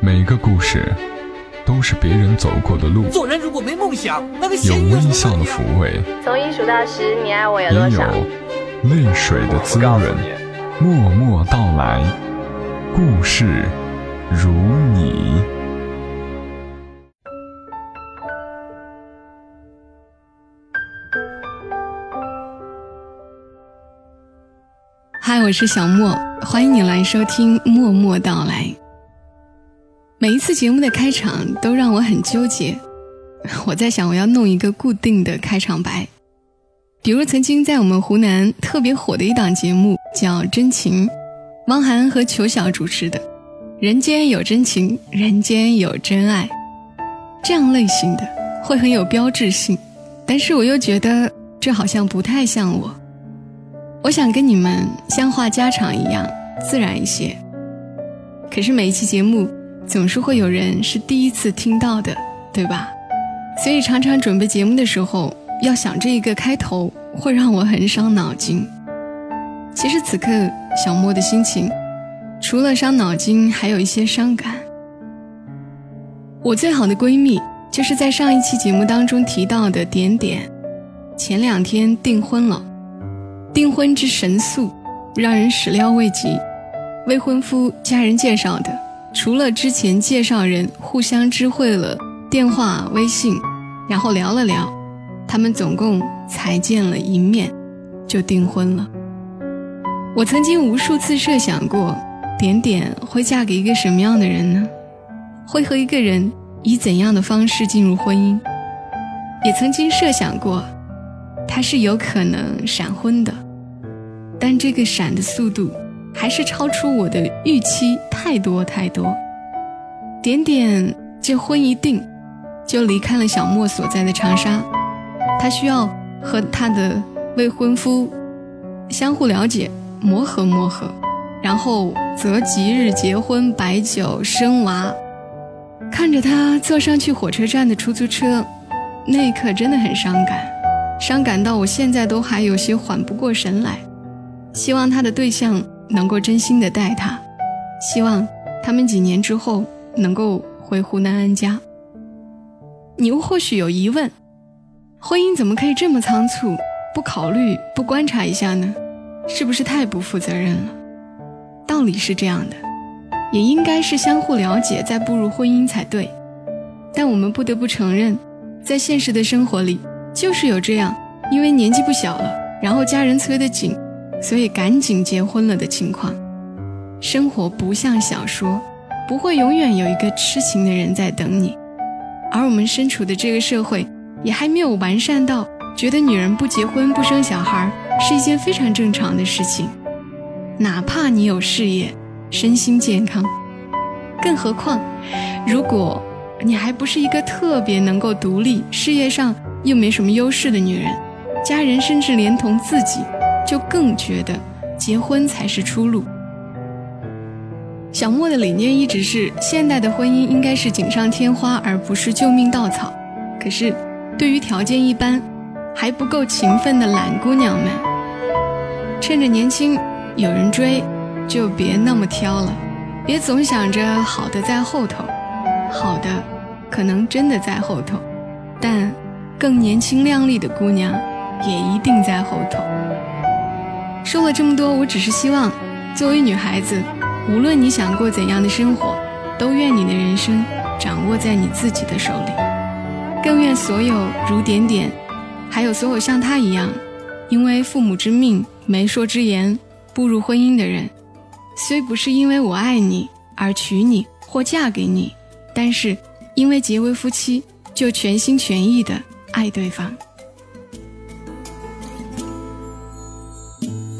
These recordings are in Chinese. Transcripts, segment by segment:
每个故事都是别人走过的路，做人如果没梦想，那个有微笑的抚慰，从一数到十，你爱我有也有多少？泪水的滋润。默默到来，故事如你。嗨，我是小莫，欢迎你来收听《默默到来》。每一次节目的开场都让我很纠结，我在想我要弄一个固定的开场白，比如曾经在我们湖南特别火的一档节目叫《真情》，汪涵和裘晓主持的，《人间有真情，人间有真爱》，这样类型的会很有标志性，但是我又觉得这好像不太像我。我想跟你们像话家常一样自然一些，可是每一期节目总是会有人是第一次听到的，对吧？所以常常准备节目的时候，要想这一个开头，会让我很伤脑筋。其实此刻小莫的心情，除了伤脑筋，还有一些伤感。我最好的闺蜜，就是在上一期节目当中提到的点点，前两天订婚了。订婚之神速，让人始料未及。未婚夫家人介绍的，除了之前介绍人互相知会了电话、微信，然后聊了聊，他们总共才见了一面，就订婚了。我曾经无数次设想过，点点会嫁给一个什么样的人呢？会和一个人以怎样的方式进入婚姻？也曾经设想过，他是有可能闪婚的。但这个闪的速度还是超出我的预期太多太多。点点这婚一定，就离开了小莫所在的长沙，他需要和他的未婚夫相互了解、磨合磨合，然后择吉日结婚、摆酒生娃。看着他坐上去火车站的出租车，那一刻真的很伤感，伤感到我现在都还有些缓不过神来。希望他的对象能够真心的待他，希望他们几年之后能够回湖南安家。你又或许有疑问，婚姻怎么可以这么仓促，不考虑、不观察一下呢？是不是太不负责任了？道理是这样的，也应该是相互了解再步入婚姻才对。但我们不得不承认，在现实的生活里，就是有这样，因为年纪不小了，然后家人催得紧。所以赶紧结婚了的情况，生活不像小说，不会永远有一个痴情的人在等你，而我们身处的这个社会也还没有完善到觉得女人不结婚不生小孩是一件非常正常的事情，哪怕你有事业，身心健康，更何况，如果你还不是一个特别能够独立、事业上又没什么优势的女人，家人甚至连同自己。就更觉得结婚才是出路。小莫的理念一直是，现代的婚姻应该是锦上添花，而不是救命稻草。可是，对于条件一般、还不够勤奋的懒姑娘们，趁着年轻有人追，就别那么挑了，别总想着好的在后头，好的可能真的在后头，但更年轻靓丽的姑娘也一定在后头。说了这么多，我只是希望，作为女孩子，无论你想过怎样的生活，都愿你的人生掌握在你自己的手里。更愿所有如点点，还有所有像她一样，因为父母之命、媒妁之言步入婚姻的人，虽不是因为我爱你而娶你或嫁给你，但是因为结为夫妻，就全心全意的爱对方。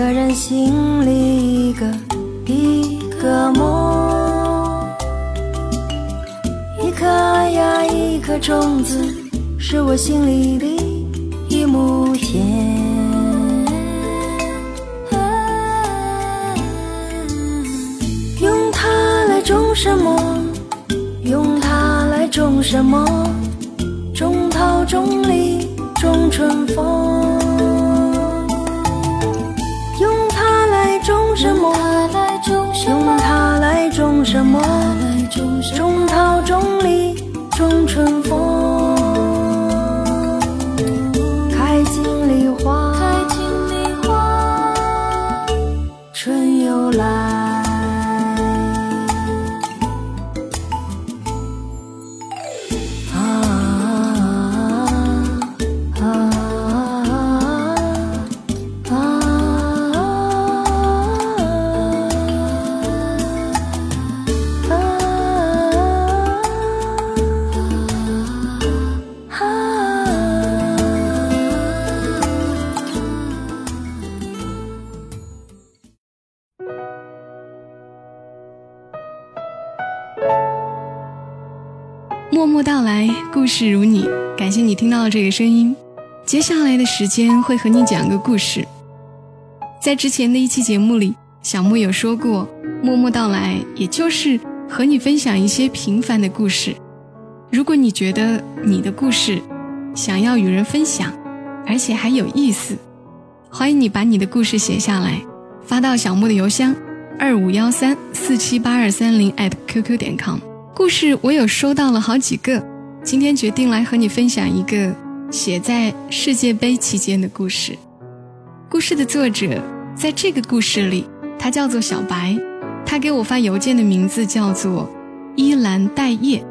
个人心里一个一个梦。一颗呀一颗种子是我心里的一亩田。用它来种什么？用它来种什么？种桃种李种春风。什么？用它来种什么？种桃，种李，种春风。事如你。感谢你听到了这个声音。接下来的时间会和你讲个故事。在之前的一期节目里，小木有说过，默默到来，也就是和你分享一些平凡的故事。如果你觉得你的故事想要与人分享，而且还有意思，欢迎你把你的故事写下来，发到小木的邮箱二五幺三四七八二三零 at qq 点 com。故事我有收到了好几个，今天决定来和你分享一个写在世界杯期间的故事。故事的作者在这个故事里，他叫做小白，他给我发邮件的名字叫做伊兰戴叶。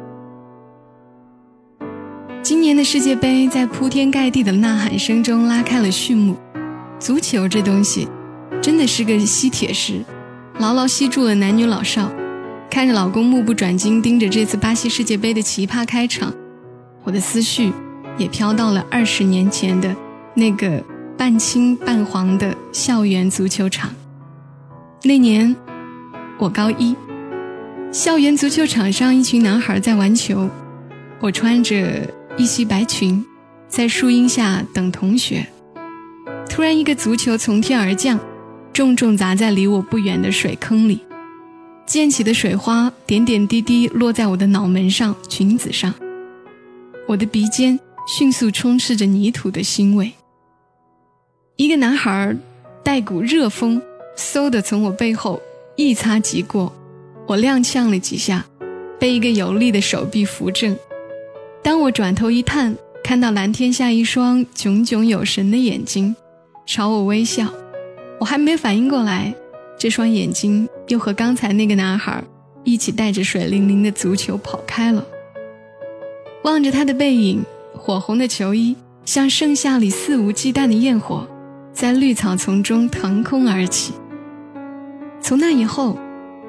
今年的世界杯在铺天盖地的呐喊声中拉开了序幕。足球这东西，真的是个吸铁石，牢牢吸住了男女老少。看着老公目不转睛盯着这次巴西世界杯的奇葩开场，我的思绪也飘到了二十年前的那个半青半黄的校园足球场。那年我高一，校园足球场上一群男孩在玩球，我穿着一袭白裙，在树荫下等同学。突然，一个足球从天而降，重重砸在离我不远的水坑里。溅起的水花点点滴滴落在我的脑门上、裙子上，我的鼻尖迅速充斥着泥土的腥味。一个男孩带股热风，嗖的从我背后一擦即过，我踉跄了几下，被一个有力的手臂扶正。当我转头一探，看到蓝天下一双炯炯有神的眼睛，朝我微笑，我还没反应过来。这双眼睛又和刚才那个男孩一起带着水灵灵的足球跑开了。望着他的背影，火红的球衣像盛夏里肆无忌惮的焰火，在绿草丛中腾空而起。从那以后，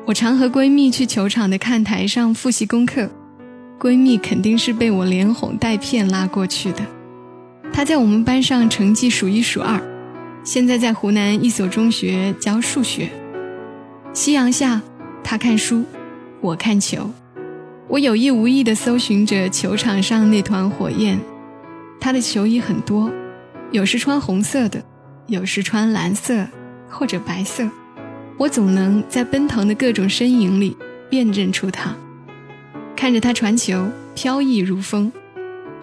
我常和闺蜜去球场的看台上复习功课，闺蜜肯定是被我连哄带骗拉过去的。她在我们班上成绩数一数二，现在在湖南一所中学教数学。夕阳下，他看书，我看球。我有意无意地搜寻着球场上那团火焰。他的球衣很多，有时穿红色的，有时穿蓝色或者白色。我总能在奔腾的各种身影里辨认出他。看着他传球，飘逸如风，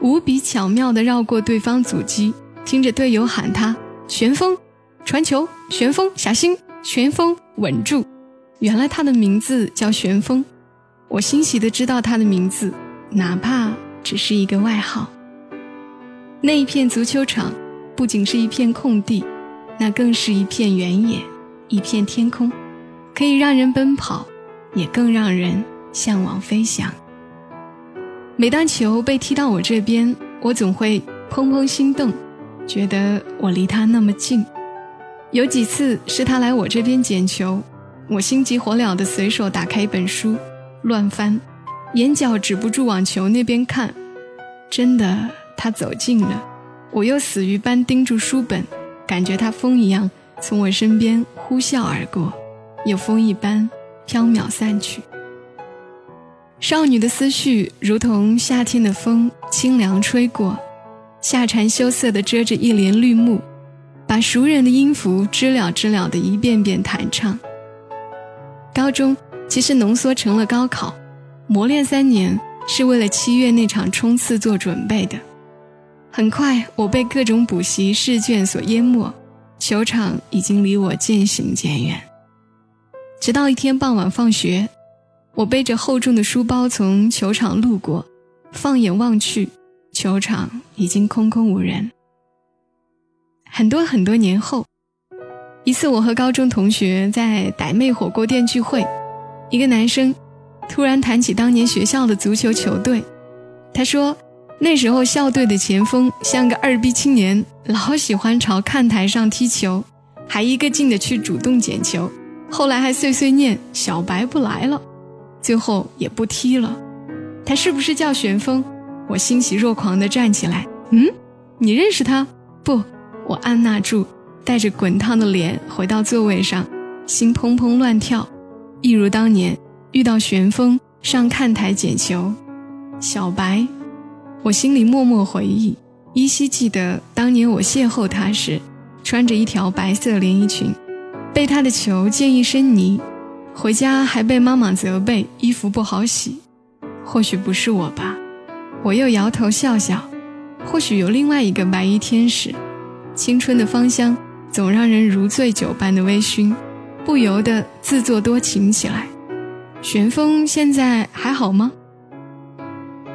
无比巧妙地绕过对方阻击。听着队友喊他：“旋风，传球！旋风，小心！旋风，稳住！”原来他的名字叫旋风，我欣喜的知道他的名字，哪怕只是一个外号。那一片足球场不仅是一片空地，那更是一片原野，一片天空，可以让人奔跑，也更让人向往飞翔。每当球被踢到我这边，我总会砰砰心动，觉得我离他那么近。有几次是他来我这边捡球。我心急火燎的随手打开一本书，乱翻，眼角止不住往球那边看。真的，他走近了，我又死鱼般盯住书本，感觉他风一样从我身边呼啸而过，又风一般飘渺散去。少女的思绪如同夏天的风，清凉吹过，夏蝉羞涩地遮着一帘绿幕，把熟人的音符知了知了的一遍遍弹唱。高中其实浓缩成了高考，磨练三年是为了七月那场冲刺做准备的。很快，我被各种补习试卷所淹没，球场已经离我渐行渐远。直到一天傍晚放学，我背着厚重的书包从球场路过，放眼望去，球场已经空空无人。很多很多年后，一次我和高中同学在傣妹火锅店聚会，一个男生突然谈起当年学校的足球球队，他说。那时候校队的前锋像个二逼青年，老喜欢朝看台上踢球，还一个劲的去主动捡球。后来还碎碎念小白不来了，最后也不踢了。他是不是叫旋风？我欣喜若狂地站起来。嗯，你认识他？不，我按捺住，带着滚烫的脸回到座位上，心砰砰乱跳，一如当年遇到旋风上看台捡球，小白。我心里默默回忆，依稀记得当年我邂逅他时，穿着一条白色连衣裙，被他的球溅一身泥，回家还被妈妈责备衣服不好洗。或许不是我吧，我又摇头笑笑。或许有另外一个白衣天使，青春的芳香总让人如醉酒般的微醺，不由得自作多情起来。旋风现在还好吗？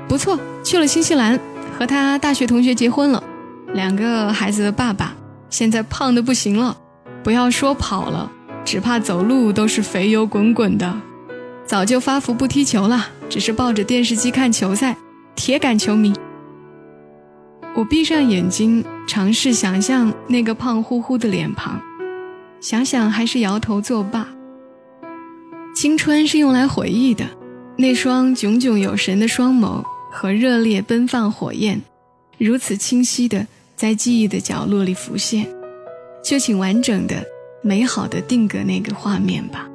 不错，去了新西兰，和他大学同学结婚了，两个孩子的爸爸，现在胖的不行了，不要说跑了，只怕走路都是肥油滚滚的。早就发福不踢球了，只是抱着电视机看球赛，铁杆球迷。我闭上眼睛，尝试想象那个胖乎乎的脸庞，想想还是摇头作罢。青春是用来回忆的，那双炯炯有神的双眸。和热烈奔放火焰，如此清晰的在记忆的角落里浮现，就请完整的、美好的定格那个画面吧。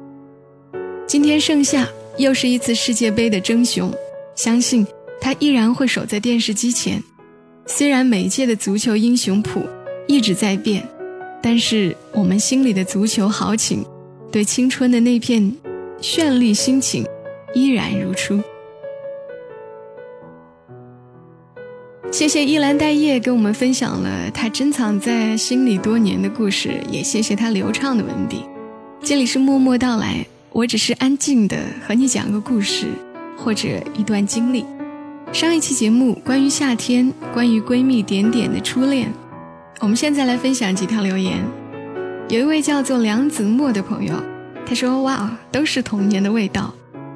今天盛夏，又是一次世界杯的争雄，相信他依然会守在电视机前。虽然每届的足球英雄谱一直在变，但是我们心里的足球豪情，对青春的那片绚丽心情，依然如初。谢谢依兰待叶跟我们分享了他珍藏在心里多年的故事，也谢谢他流畅的文笔。这里是默默到来，我只是安静的和你讲个故事，或者一段经历。上一期节目关于夏天，关于闺蜜点点的初恋，我们现在来分享几条留言。有一位叫做梁子墨的朋友，他说：“哇，都是童年的味道。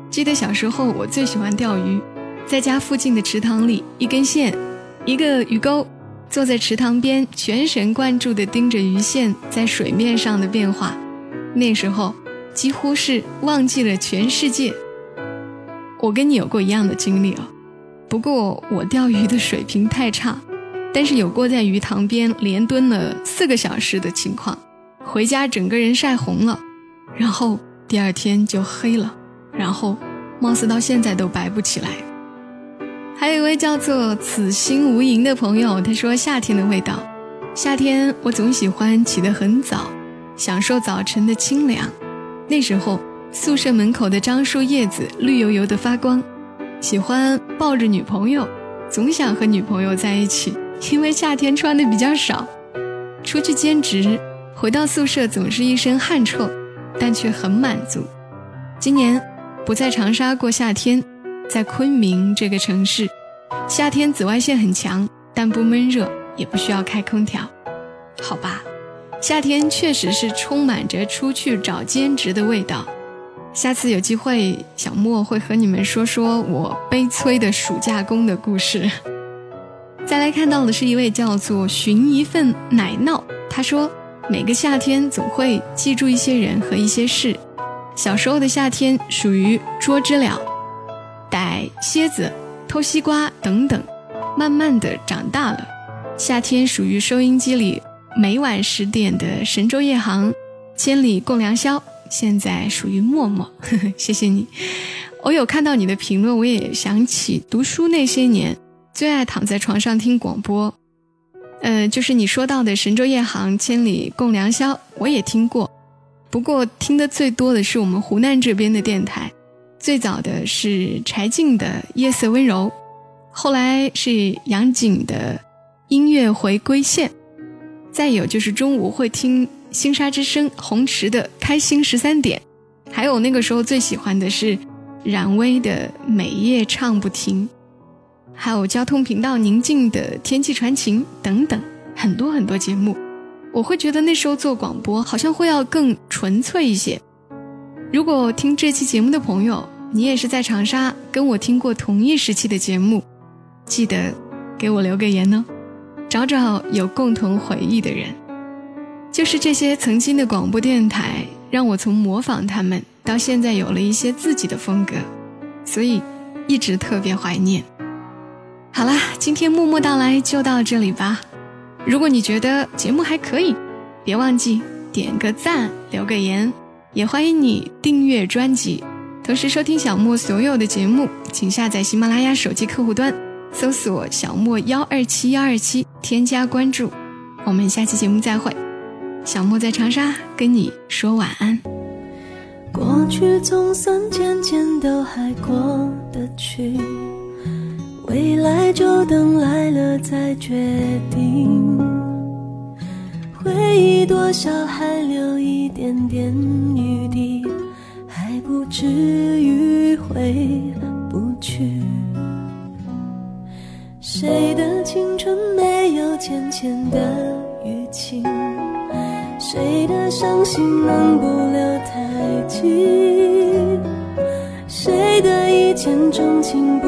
记得小时候我最喜欢钓鱼，在家附近的池塘里，一根线。”一个鱼钩，坐在池塘边，全神贯注地盯着鱼线在水面上的变化。那时候几乎是忘记了全世界。我跟你有过一样的经历哦，不过我钓鱼的水平太差，但是有过在鱼塘边连蹲了四个小时的情况，回家整个人晒红了，然后第二天就黑了，然后貌似到现在都白不起来。还有一位叫做此心无垠的朋友，他说：“夏天的味道，夏天我总喜欢起得很早，享受早晨的清凉。那时候宿舍门口的樟树叶子绿油油的发光，喜欢抱着女朋友，总想和女朋友在一起。因为夏天穿的比较少，出去兼职，回到宿舍总是一身汗臭，但却很满足。今年不在长沙过夏天。”在昆明这个城市，夏天紫外线很强，但不闷热，也不需要开空调。好吧，夏天确实是充满着出去找兼职的味道。下次有机会，小莫会和你们说说我悲催的暑假工的故事。再来看到的是一位叫做寻一份奶酪，他说每个夏天总会记住一些人和一些事。小时候的夏天属于捉知了。逮蝎子、偷西瓜等等，慢慢的长大了。夏天属于收音机里每晚十点的《神州夜航》，千里共良宵。现在属于默默，谢谢你。我有看到你的评论，我也想起读书那些年，最爱躺在床上听广播。呃，就是你说到的《神州夜航》《千里共良宵》，我也听过。不过听的最多的是我们湖南这边的电台。最早的是柴静的《夜色温柔》，后来是杨景的《音乐回归线》，再有就是中午会听星沙之声红池的《开心十三点》，还有那个时候最喜欢的是冉薇的《每夜唱不停》。还有交通频道宁静的天气传情等等很多很多节目，我会觉得那时候做广播好像会要更纯粹一些。如果听这期节目的朋友，你也是在长沙跟我听过同一时期的节目，记得给我留个言呢，找找有共同回忆的人。就是这些曾经的广播电台，让我从模仿他们到现在有了一些自己的风格，所以一直特别怀念。好啦，今天默默到来就到这里吧。如果你觉得节目还可以，别忘记点个赞、留个言，也欢迎你订阅专辑。同时收听小莫所有的节目，请下载喜马拉雅手机客户端，搜索“小莫幺二七幺二七”，添加关注。我们下期节目再会。小莫在长沙跟你说晚安。过去总算渐渐都还过得去。未来就等来了再决定，回忆多少还留一点点余地，还不至于回不去。谁的青春没有浅浅的淤青？谁的伤心能不留太近？谁的一见钟情不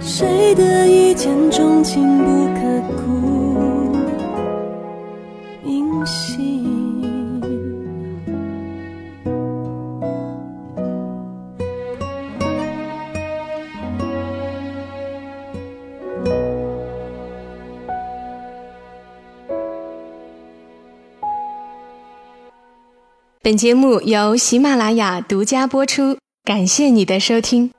谁的一见钟情，不可辜？本节目由喜马拉雅独家播出，感谢你的收听。